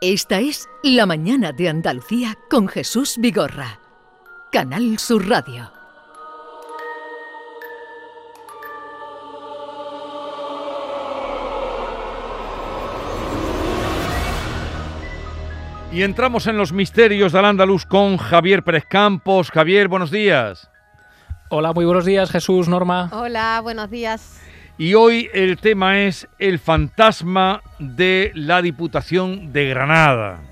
Esta es La Mañana de Andalucía con Jesús Vigorra. Canal Sur Radio. Y entramos en los misterios del Andaluz con Javier Pérez Campos. Javier, buenos días. Hola, muy buenos días, Jesús, Norma. Hola, buenos días. Y hoy el tema es el fantasma de la Diputación de Granada.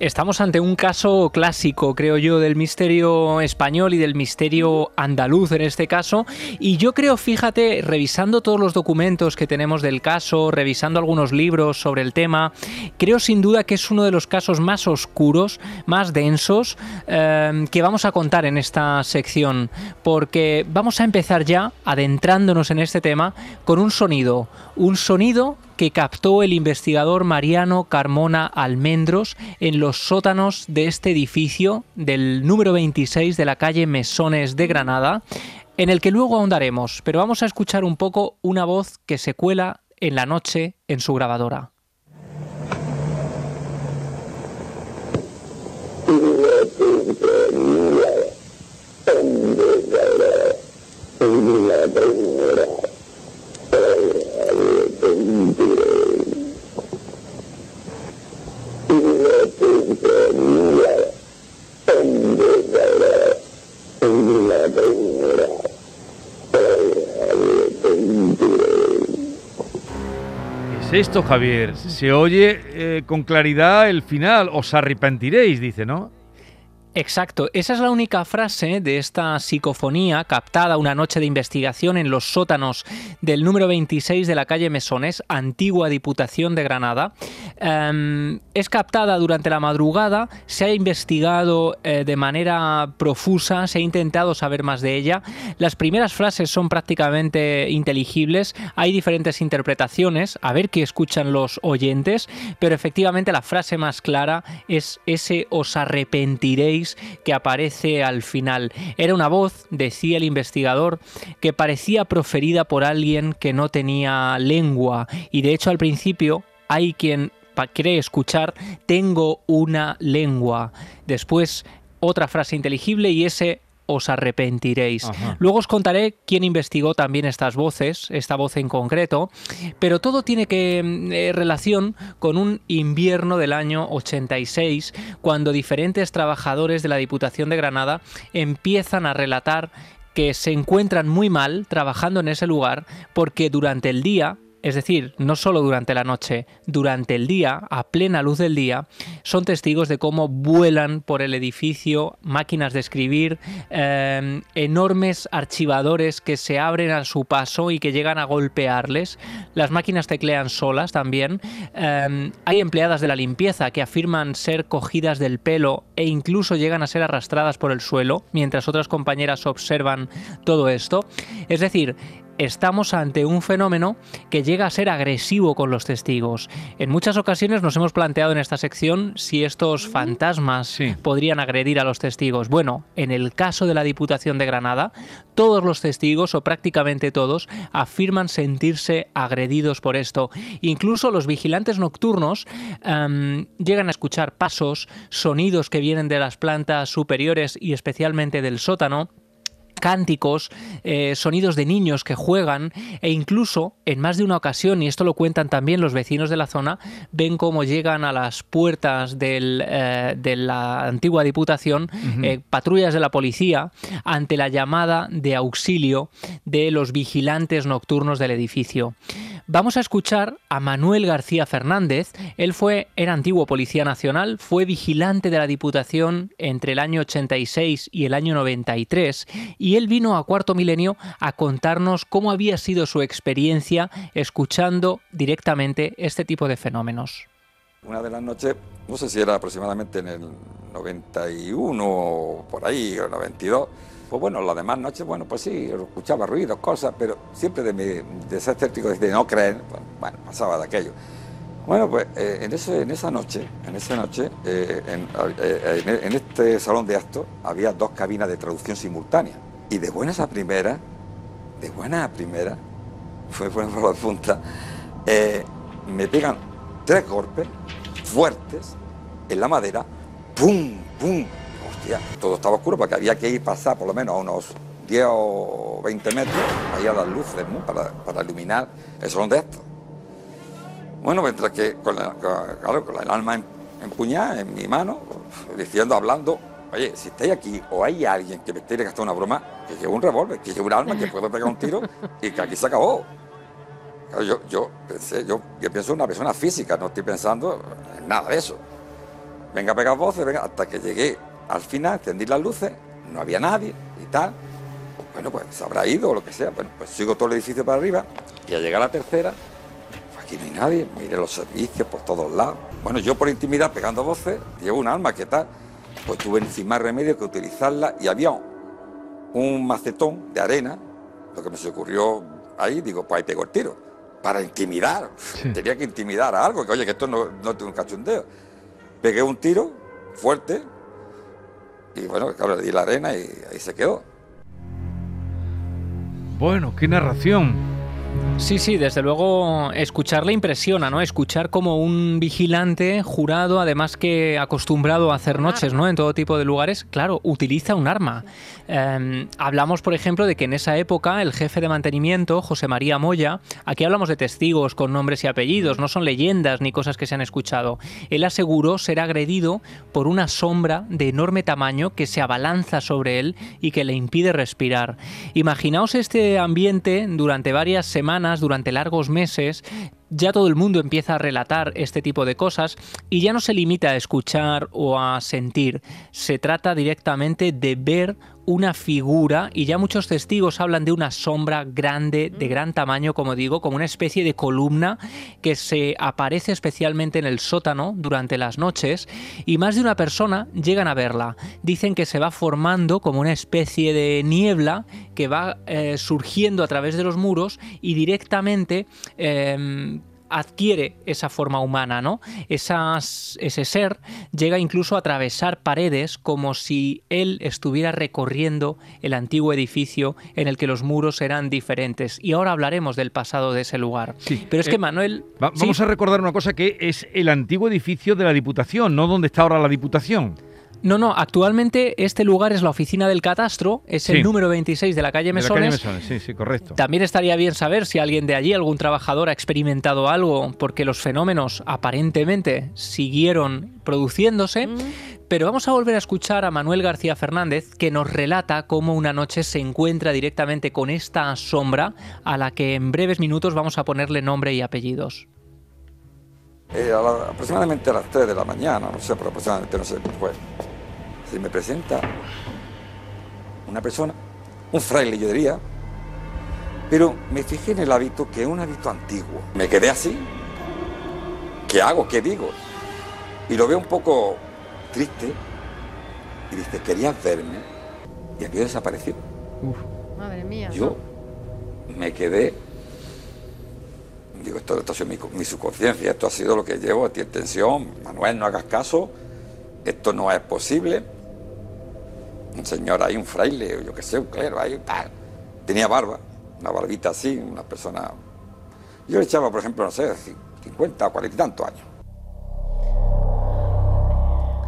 Estamos ante un caso clásico, creo yo, del misterio español y del misterio andaluz en este caso. Y yo creo, fíjate, revisando todos los documentos que tenemos del caso, revisando algunos libros sobre el tema, creo sin duda que es uno de los casos más oscuros, más densos, eh, que vamos a contar en esta sección. Porque vamos a empezar ya, adentrándonos en este tema, con un sonido. Un sonido que captó el investigador Mariano Carmona Almendros en los sótanos de este edificio del número 26 de la calle Mesones de Granada, en el que luego ahondaremos, pero vamos a escuchar un poco una voz que se cuela en la noche en su grabadora. Es esto, Javier? Se oye eh, con claridad el final. Os arrepentiréis, dice, ¿no? Exacto, esa es la única frase de esta psicofonía captada una noche de investigación en los sótanos del número 26 de la calle Mesones, antigua Diputación de Granada. Em, es captada durante la madrugada, se ha investigado eh, de manera profusa, se ha intentado saber más de ella. Las primeras frases son prácticamente inteligibles, hay diferentes interpretaciones, a ver qué escuchan los oyentes, pero efectivamente la frase más clara es ese os arrepentiréis que aparece al final. Era una voz, decía el investigador, que parecía proferida por alguien que no tenía lengua y de hecho al principio hay quien cree escuchar tengo una lengua. Después otra frase inteligible y ese os arrepentiréis. Luego os contaré quién investigó también estas voces, esta voz en concreto, pero todo tiene que mm, eh, relación con un invierno del año 86, cuando diferentes trabajadores de la Diputación de Granada empiezan a relatar que se encuentran muy mal trabajando en ese lugar porque durante el día es decir, no solo durante la noche, durante el día, a plena luz del día, son testigos de cómo vuelan por el edificio máquinas de escribir, em, enormes archivadores que se abren a su paso y que llegan a golpearles. Las máquinas teclean solas también. Em, hay empleadas de la limpieza que afirman ser cogidas del pelo e incluso llegan a ser arrastradas por el suelo, mientras otras compañeras observan todo esto. Es decir, estamos ante un fenómeno que llega a ser agresivo con los testigos. En muchas ocasiones nos hemos planteado en esta sección si estos fantasmas podrían agredir a los testigos. Bueno, en el caso de la Diputación de Granada, todos los testigos, o prácticamente todos, afirman sentirse agredidos por esto. Incluso los vigilantes nocturnos em, llegan a escuchar pasos, sonidos que vienen de las plantas superiores y especialmente del sótano cánticos, eh, sonidos de niños que juegan e incluso en más de una ocasión, y esto lo cuentan también los vecinos de la zona, ven cómo llegan a las puertas eh, de la antigua Diputación eh, patrullas de la policía ante la llamada de auxilio de los vigilantes nocturnos del edificio. Vamos a escuchar a Manuel García Fernández. Él fue, era antiguo policía nacional, fue vigilante de la Diputación entre el año 86 y el año 93 y él vino a Cuarto Milenio a contarnos cómo había sido su experiencia escuchando directamente este tipo de fenómenos. Una de las noches, no sé si era aproximadamente en el 91 o por ahí, o 92, pues bueno, las demás noches, bueno, pues sí, escuchaba ruidos, cosas, pero siempre de, mi, de ser escéptico, de no creer, bueno, pasaba de aquello. Bueno, pues eh, en, ese, en esa noche, en esa noche, eh, eh, en, este salón de actos había dos cabinas de traducción simultánea. Y de buenas a primera, de buenas a primera, fue por la punta, me pegan tres golpes fuertes en la madera, ¡pum! ¡pum! Todo estaba oscuro porque había que ir pasar por lo menos a unos 10 o 20 metros ahí a las luces ¿no? para, para iluminar el salón de esto. Bueno, mientras que con, la, claro, con el alma empuñada en mi mano, diciendo, hablando, oye, si estáis aquí o hay alguien que me esté gastando una broma, que lleve un revólver, que lleve un arma, que puedo pegar un tiro y que aquí se acabó. yo, yo, pensé, yo, yo pienso en una persona física, no estoy pensando en nada de eso. Venga a pegar voces, venga, hasta que llegué al final, encendí las luces, no había nadie y tal. Bueno, pues se habrá ido o lo que sea. Bueno, pues sigo todo el edificio para arriba y al llegar a la tercera, aquí no hay nadie, miré los servicios por todos lados. Bueno, yo por intimidad, pegando voces, llevo un arma, ¿qué tal? Pues tuve sin más remedio que utilizarla y había un macetón de arena, lo que me se ocurrió ahí, digo, pues ahí pego el tiro, para intimidar. Tenía que intimidar a algo, que oye, que esto no, no tiene un cachondeo. Pegué un tiro fuerte y bueno, claro, le di la arena y ahí se quedó. Bueno, qué narración. Sí, sí, desde luego escucharle impresiona, ¿no? Escuchar como un vigilante jurado, además que acostumbrado a hacer noches, ¿no? En todo tipo de lugares, claro, utiliza un arma. Em, hablamos, por ejemplo, de que en esa época el jefe de mantenimiento, José María Moya, aquí hablamos de testigos con nombres y apellidos, no son leyendas ni cosas que se han escuchado. Él aseguró ser agredido por una sombra de enorme tamaño que se abalanza sobre él y que le impide respirar. Imaginaos este ambiente durante varias semanas durante largos meses, ya todo el mundo empieza a relatar este tipo de cosas y ya no se limita a escuchar o a sentir, se trata directamente de ver una figura y ya muchos testigos hablan de una sombra grande, de gran tamaño, como digo, como una especie de columna que se aparece especialmente en el sótano durante las noches y más de una persona llegan a verla. Dicen que se va formando como una especie de niebla que va eh, surgiendo a través de los muros y directamente em, adquiere esa forma humana, ¿no? ese ser llega incluso a atravesar paredes como si él estuviera recorriendo el antiguo edificio en el que los muros eran diferentes. Y ahora hablaremos del pasado de ese lugar. Pero es que eh, Manuel... vamos a recordar una cosa que es el antiguo edificio de la Diputación, no donde está ahora la Diputación. No, no, actualmente este lugar es la oficina del catastro, es el número 26 de la calle Mesones. sí, sí, correcto. También estaría bien saber si alguien de allí, algún trabajador, ha experimentado algo, porque los fenómenos aparentemente siguieron produciéndose. Pero vamos a volver a escuchar a Manuel García Fernández, que nos relata cómo una noche se encuentra directamente con esta sombra, a la que en breves minutos vamos a ponerle nombre y apellidos. Eh, aproximadamente a las 3 de la mañana, no sé, pero aproximadamente no sé, fue se me presenta una persona, un fraile yo diría, pero me fijé en el hábito que es un hábito antiguo. Me quedé así. ¿Qué hago? ¿Qué digo? Y lo veo un poco triste y dice, ¿querías verme? Y aquí desapareció. Uf. Madre mía. Yo me quedé. Digo, esto, esto ha sido mi, mi, subconsciencia, esto ha sido lo que llevo, tiene tensión. Manuel, no hagas caso, esto no es posible un señor ahí, un fraile, yo qué sé, un clero ahí, tal. Tenía barba, una barbita así, una persona. Yo le echaba, por ejemplo, no sé, 50, 40 y tantos años.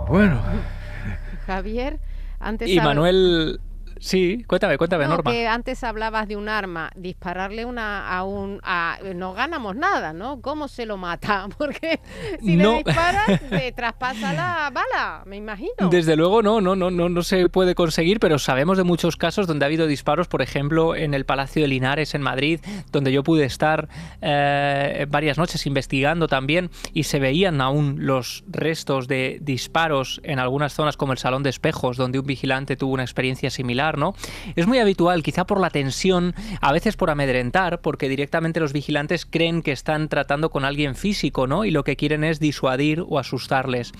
Bueno. Javier, antes. Y Manuel Sí, cuéntame, cuéntame, no, Norma. Que antes hablabas de un arma, dispararle una a un a, no ganamos nada, ¿no? ¿Cómo se lo mata? Porque si le disparas te traspasa la bala, me imagino. Desde luego no, no, no, no, no se puede conseguir, pero sabemos de muchos casos donde ha habido disparos, por ejemplo, en el Palacio de Linares en Madrid, donde yo pude estar eh, varias noches investigando también y se veían aún los restos de disparos en algunas zonas como el Salón de Espejos, donde un vigilante tuvo una experiencia similar es muy habitual, quizá por la tensión, a veces por amedrentar, porque directamente los vigilantes creen que están tratando con alguien físico, ¿no? Y lo que quieren es disuadir o asustarles.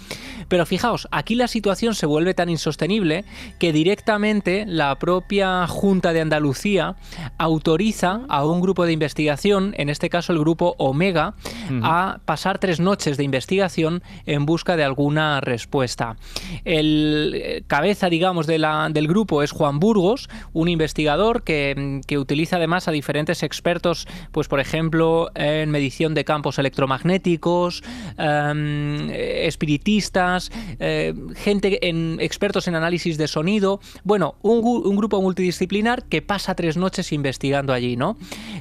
Pero fijaos, aquí la situación se vuelve tan insostenible que directamente la propia Junta de Andalucía autoriza a un grupo de investigación, en este caso el grupo Omega, a pasar tres noches de investigación en busca de alguna respuesta. El eh, cabeza, digamos, de la, del grupo es Juan Burgos, un investigador que, utiliza además a diferentes expertos, pues por ejemplo, en medición de campos electromagnéticos, em, espiritistas, eh, gente en, expertos en análisis de sonido. Bueno, un, grupo multidisciplinar que pasa tres noches investigando allí, ¿no?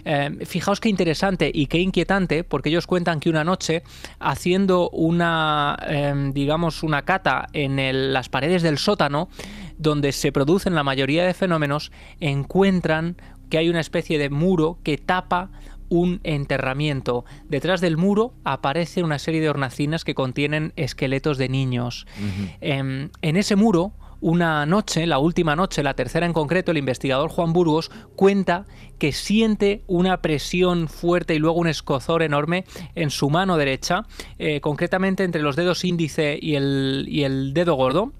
Em, fijaos qué interesante y qué inquietante, porque ellos cuentan que una noche, haciendo una, em, digamos, una cata en las paredes del sótano, donde se producen la mayoría de fenómenos, encuentran que hay una especie de muro que tapa un enterramiento. Detrás del muro aparece una serie de hornacinas que contienen esqueletos de niños. Em, en ese muro una noche, la última noche, la tercera en concreto, el investigador Juan Burgos cuenta que siente una presión fuerte y luego un escozor enorme en su mano derecha, eh, concretamente entre los dedos índice y el, y el dedo gordo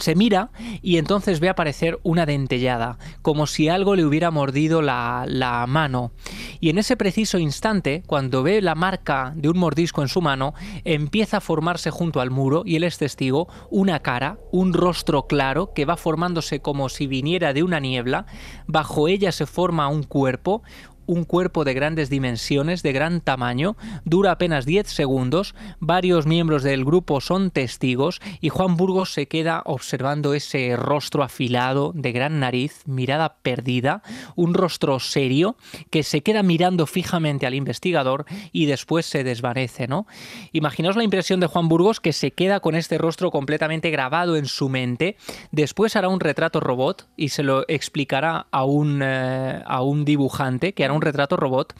se mira y entonces ve aparecer una dentellada, como si algo le hubiera mordido la, la, mano. Y en ese preciso instante, cuando ve la marca de un mordisco en su mano, empieza a formarse junto al muro, y él es testigo, una cara, un rostro claro que va formándose como si viniera de una niebla, bajo ella se forma un cuerpo, un cuerpo de grandes dimensiones, de gran tamaño, dura apenas 10 segundos, varios miembros del grupo son testigos y Juan Burgos se queda observando ese rostro afilado, de gran nariz, mirada perdida, un rostro serio que se queda mirando fijamente al investigador y después se desvanece, ¿no? Imaginaos la impresión de Juan Burgos que se queda con este rostro completamente grabado en su mente, después hará un retrato robot y se lo explicará a un, eh, a un dibujante que hará un retrato robot.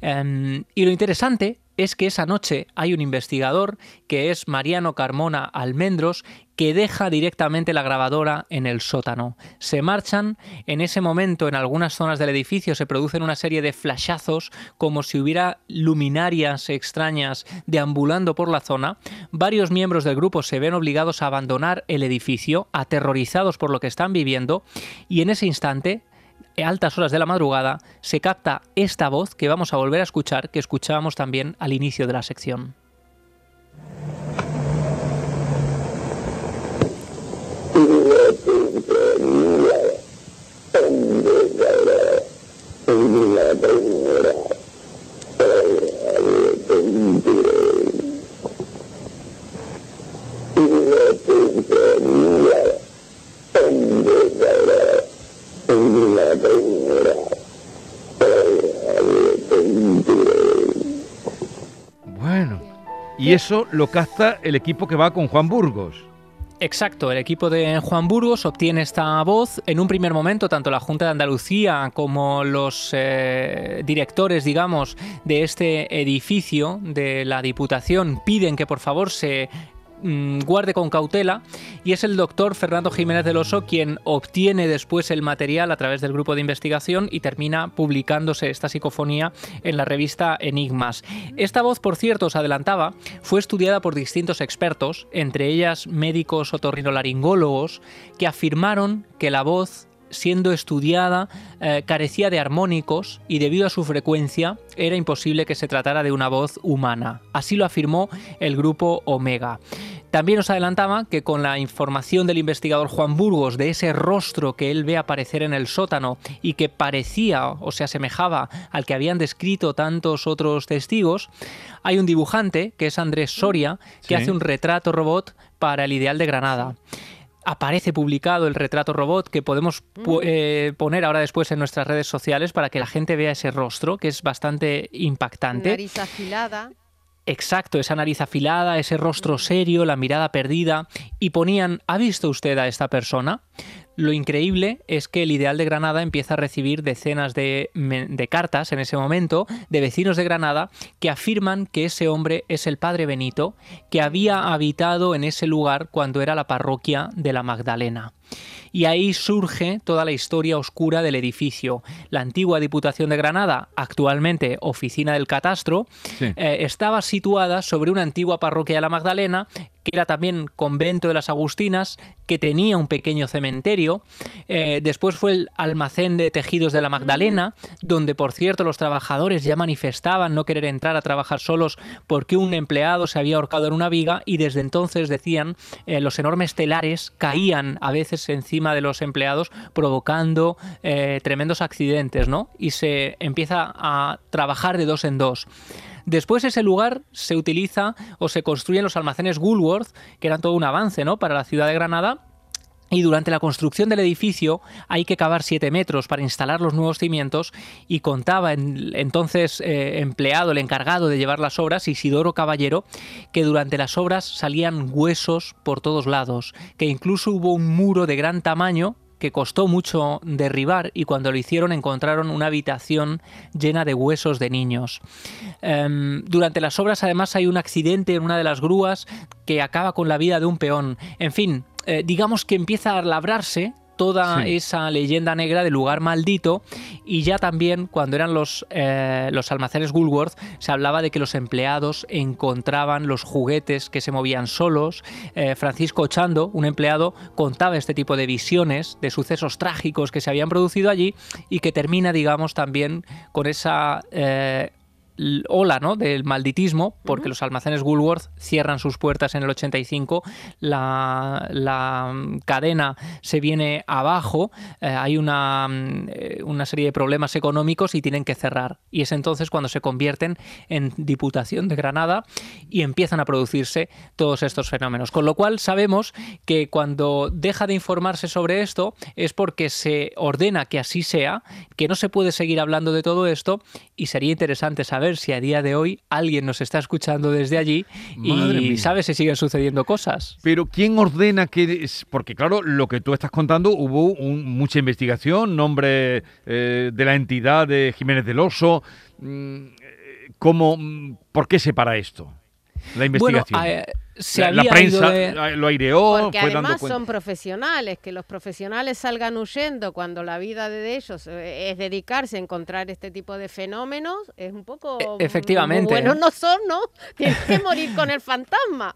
Em, y lo interesante es que esa noche hay un investigador que es Mariano Carmona Almendros que deja directamente la grabadora en el sótano. Se marchan, en ese momento en algunas zonas del edificio se producen una serie de flashazos como si hubiera luminarias extrañas deambulando por la zona. Varios miembros del grupo se ven obligados a abandonar el edificio, aterrorizados por lo que están viviendo, y en ese instante altas horas de la madrugada se capta esta voz que vamos a volver a escuchar, que escuchábamos también al inicio de la sección. Y eso lo capta el equipo que va con Juan Burgos. Exacto, el equipo de Juan Burgos obtiene esta voz. En un primer momento, tanto la Junta de Andalucía como los eh, directores, digamos, de este edificio de la Diputación piden que por favor se Mm, guarde con cautela y es el doctor Fernando Jiménez del Oso quien obtiene después el material a través del grupo de investigación y termina publicándose esta psicofonía en la revista Enigmas. Esta voz, por cierto, os adelantaba, fue estudiada por distintos expertos, entre ellas médicos otorrinolaringólogos, que afirmaron que la voz siendo estudiada, eh, carecía de armónicos y debido a su frecuencia era imposible que se tratara de una voz humana. Así lo afirmó el grupo Omega. También os adelantaba que con la información del investigador Juan Burgos de ese rostro que él ve aparecer en el sótano y que parecía o se asemejaba al que habían descrito tantos otros testigos, hay un dibujante, que es Andrés Soria, que hace un retrato robot para el Ideal de Granada aparece publicado el retrato robot que podemos eh, poner ahora después en nuestras redes sociales para que la gente vea ese rostro, que es bastante impactante. Nariz afilada. Exacto, esa nariz afilada, ese rostro serio, la mirada perdida. Y ponían, ¿ha visto usted a esta persona? Lo increíble es que el Ideal de Granada empieza a recibir decenas de, cartas en ese momento de vecinos de Granada que afirman que ese hombre es el padre Benito que había habitado en ese lugar cuando era la parroquia de la Magdalena y ahí surge toda la historia oscura del edificio. La antigua Diputación de Granada, actualmente oficina del catastro, eh, estaba situada sobre una antigua parroquia de la Magdalena que era también convento de las Agustinas, que tenía un pequeño cementerio. Eh, después fue el almacén de tejidos de la Magdalena, donde por cierto los trabajadores ya manifestaban no querer entrar a trabajar solos porque un empleado se había ahorcado en una viga y desde entonces decían eh, los enormes telares caían a veces encima de los empleados provocando eh, tremendos accidentes, ¿no? Y se empieza a trabajar de dos en dos. Después ese lugar se utiliza o se construyen los almacenes Woolworth, que eran todo un avance ¿no? para la ciudad de Granada, y durante la construcción del edificio hay que cavar 7 metros para instalar los nuevos cimientos y contaba entonces eh, empleado, el encargado de llevar las obras, Isidoro Caballero, que durante las obras salían huesos por todos lados, que incluso hubo un muro de gran tamaño que costó mucho derribar y cuando lo hicieron encontraron una habitación llena de huesos de niños. Em, durante las obras además hay un accidente en una de las grúas que acaba con la vida de un peón. En fin, eh, digamos que empieza a labrarse toda esa leyenda negra del lugar maldito y ya también cuando eran los, eh, los almacenes Woolworth se hablaba de que los empleados encontraban los juguetes que se movían solos. Eh, Francisco Ochando, un empleado, contaba este tipo de visiones de sucesos trágicos que se habían producido allí y que termina, digamos, también con esa ola ¿no? del malditismo, porque los almacenes Woolworth cierran sus puertas en el 85, la, la cadena se viene abajo, eh, hay una, mm, eh, una serie de problemas económicos y tienen que cerrar. Y es entonces cuando se convierten en Diputación de Granada y empiezan a producirse todos estos fenómenos. Con lo cual sabemos que cuando deja de informarse sobre esto es porque se ordena que así sea, que no se puede seguir hablando de todo esto y sería interesante saber si a día de hoy alguien nos está escuchando desde allí y sabe si siguen sucediendo cosas. Pero ¿quién ordena que...? Porque claro, lo que tú estás contando, hubo mucha investigación, nombre eh, de la entidad de Jiménez del Oso. Mm, ¿Cómo, ¿Por qué se para esto? La investigación. Eh, la, prensa lo aireó. Porque además son profesionales, que los profesionales salgan huyendo cuando la vida de ellos eh, es dedicarse a encontrar este tipo de fenómenos, es un poco... E, efectivamente. Bueno, no son, ¿no? Tienes que morir con el fantasma.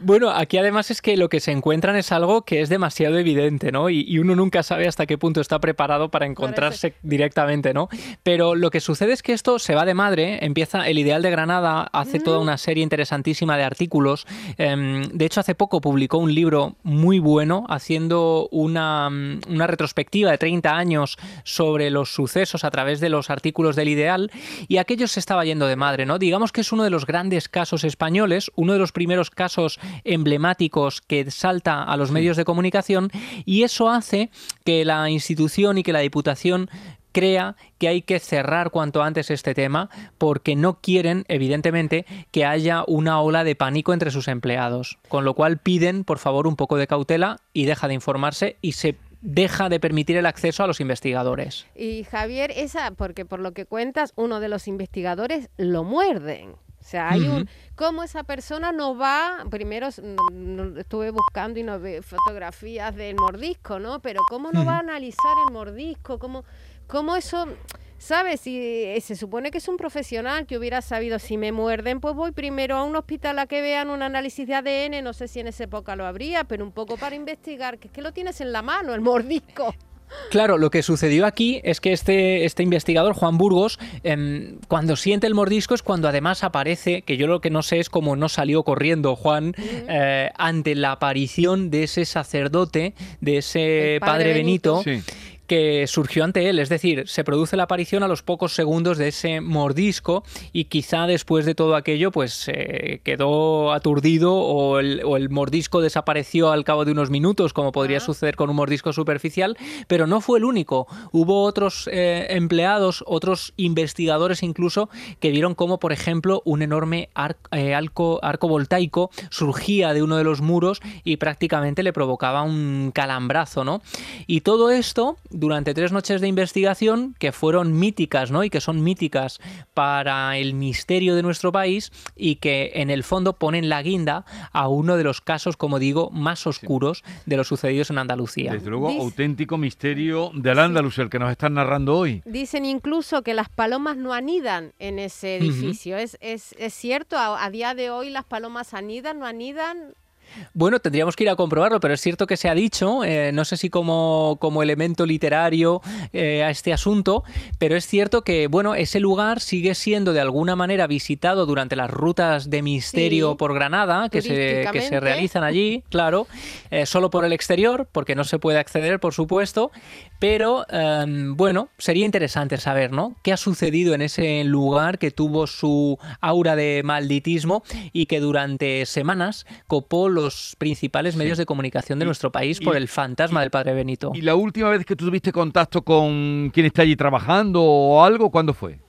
Bueno, aquí además es que lo que se encuentran es algo que es demasiado evidente, ¿no? Y, uno nunca sabe hasta qué punto está preparado para encontrarse directamente, ¿no? Pero lo que sucede es que esto se va de madre, empieza el Ideal de Granada, hace toda una serie interesantísima de artículos. Em, de hecho, hace poco publicó un libro muy bueno haciendo una, una retrospectiva de 30 años sobre los sucesos a través de los artículos del Ideal y aquello se estaba yendo de madre, ¿no? Digamos que es uno de los grandes casos españoles, uno de los primeros casos emblemáticos que salta a los medios de comunicación y eso hace que la institución y que la Diputación crea que hay que cerrar cuanto antes este tema porque no quieren, evidentemente, que haya una ola de pánico entre sus empleados. Con lo cual piden, por favor, un poco de cautela y deja de informarse y se deja de permitir el acceso a los investigadores. Y Javier, esa, porque por lo que cuentas, uno de los investigadores lo muerden. O sea, hay un... ¿Cómo esa persona no va? Primero estuve buscando y no ve fotografías del mordisco, ¿no? Pero ¿cómo no va a analizar el mordisco? ¿Cómo, cómo eso...? ¿Sabes? Si eh, se supone que es un profesional que hubiera sabido si me muerden, pues voy primero a un hospital a que vean un análisis de ADN, no sé si en esa época lo habría, pero un poco para investigar, que es que lo tienes en la mano, el mordisco. Claro, lo que sucedió aquí es que este, este investigador, Juan Burgos, em, cuando siente el mordisco es cuando además aparece, que yo lo que no sé es cómo no salió corriendo Juan eh, ante la aparición de ese sacerdote, de ese padre, Benito que surgió ante él. Es decir, se produce la aparición a los pocos segundos de ese mordisco y quizá después de todo aquello pues quedó aturdido o el, mordisco desapareció al cabo de unos minutos, como podría suceder con un mordisco superficial, pero no fue el único. Hubo otros eh, empleados, otros investigadores incluso, que vieron cómo, por ejemplo, un enorme eh, arco, arco voltaico surgía de uno de los muros y prácticamente le provocaba un calambrazo, ¿no? Y todo esto durante tres noches de investigación que fueron míticas, ¿no? Y que son míticas para el misterio de nuestro país y que en el fondo ponen la guinda a uno de los casos, como digo, más oscuros de los sucedidos en Andalucía. Desde luego, auténtico misterio del Andalus, el que nos están narrando hoy. Dicen incluso que las palomas no anidan en ese edificio. ¿Es, es, cierto? A, a día de hoy las palomas anidan, no anidan? Bueno, tendríamos que ir a comprobarlo, pero es cierto que se ha dicho, eh, no sé si como, como elemento literario eh, a este asunto, pero es cierto que, bueno, ese lugar sigue siendo de alguna manera visitado durante las rutas de misterio Sí. por Granada, que se, que se realizan allí, claro, eh, solo por el exterior, porque no se puede acceder, por supuesto, pero em, bueno, sería interesante saber, ¿no? ¿Qué ha sucedido en ese lugar que tuvo su aura de malditismo y que durante semanas copó los principales medios de comunicación de Y- nuestro país y- por el fantasma del Padre Benito? ¿Y la última vez que tú tuviste contacto con quien está allí trabajando o algo, cuándo fue?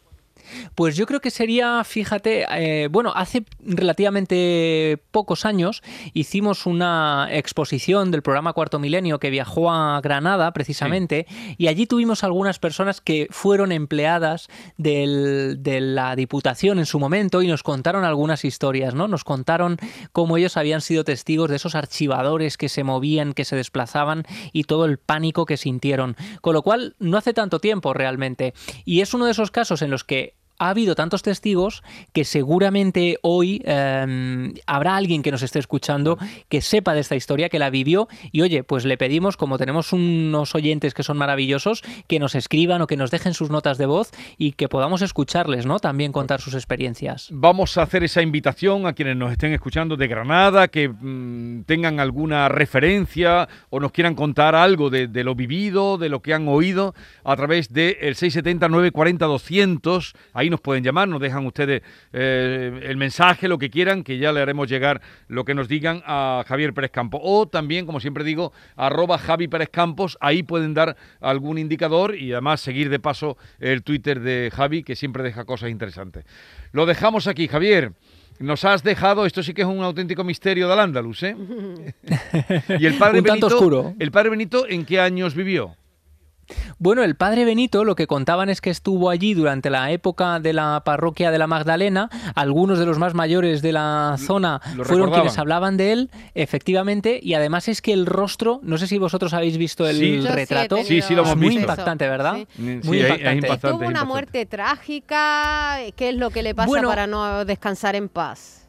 Pues yo creo que sería, fíjate, eh, bueno, hace relativamente pocos años hicimos una exposición del programa Cuarto Milenio que viajó a Granada precisamente y allí tuvimos algunas personas que fueron empleadas del- de la Diputación en su momento y nos contaron algunas historias, ¿no? Nos contaron cómo ellos habían sido testigos de esos archivadores que se movían, que se desplazaban y todo el pánico que sintieron. Con lo cual, no hace tanto tiempo realmente. Y es uno de esos casos en los que ha habido tantos testigos que seguramente hoy eh, habrá alguien que nos esté escuchando que sepa de esta historia, que la vivió y oye, pues le pedimos, como tenemos unos oyentes que son maravillosos, que nos escriban o que nos dejen sus notas de voz y que podamos escucharles, ¿no? También contar sus experiencias. Vamos a hacer esa invitación a quienes nos estén escuchando de Granada, que mm, tengan alguna referencia o nos quieran contar algo de, de lo vivido, de lo que han oído, a través del 670-940-200. Ahí nos pueden llamar, nos dejan ustedes eh, el mensaje, lo que quieran, que ya le haremos llegar lo que nos digan a Javier Pérez Campos. O también, como siempre digo, arroba Javi Pérez Campos, ahí pueden dar algún indicador y además seguir de paso el Twitter de Javi, que siempre deja cosas interesantes. Lo dejamos aquí, Javier. Nos has dejado, esto sí que es un auténtico misterio del Andalus, ¿eh? y el padre Un tanto Benito, oscuro. ¿el padre Benito en qué años vivió? Bueno, el padre Benito lo que contaban es que estuvo allí durante la época de la parroquia de la Magdalena. Algunos de los más mayores de la zona lo fueron recordaban. quienes hablaban de él, efectivamente. Y además es que el rostro, no sé si vosotros habéis visto el Sí. Sí retrato. Sí, sí, lo hemos es muy visto. impactante, ¿verdad? Sí. Sí, Muy es- es impactante. impactante. Tuvo una impactante. muerte trágica. ¿Qué es lo que le pasa Bueno. para no descansar en paz?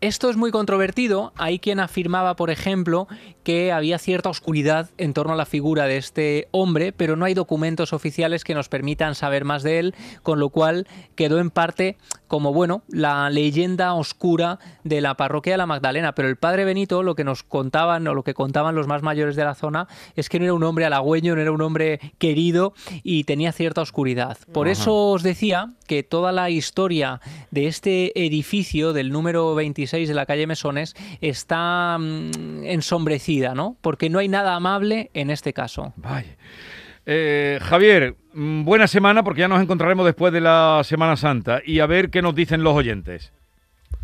Esto es muy controvertido. Hay quien afirmaba, por ejemplo, que había cierta oscuridad en torno a la figura de este hombre, pero no hay documentos oficiales que nos permitan saber más de él, con lo cual quedó en parte como, bueno, la leyenda oscura de la parroquia de la Magdalena. Pero el padre Benito, lo que nos contaban, o lo que contaban los más mayores de la zona, es que no era un hombre halagüeño, no era un hombre querido y tenía cierta oscuridad. Por Ajá. eso os decía que toda la historia de este edificio del número 26 de la calle Mesones está mm, ensombrecida, ¿no? Porque no hay nada amable en este caso. Vaya. Eh, Javier, mm, buena semana porque ya nos encontraremos después de la Semana Santa y a ver qué nos dicen los oyentes.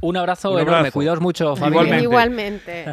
Un abrazo Un enorme, cuidaos mucho, familia. Igualmente. Igualmente.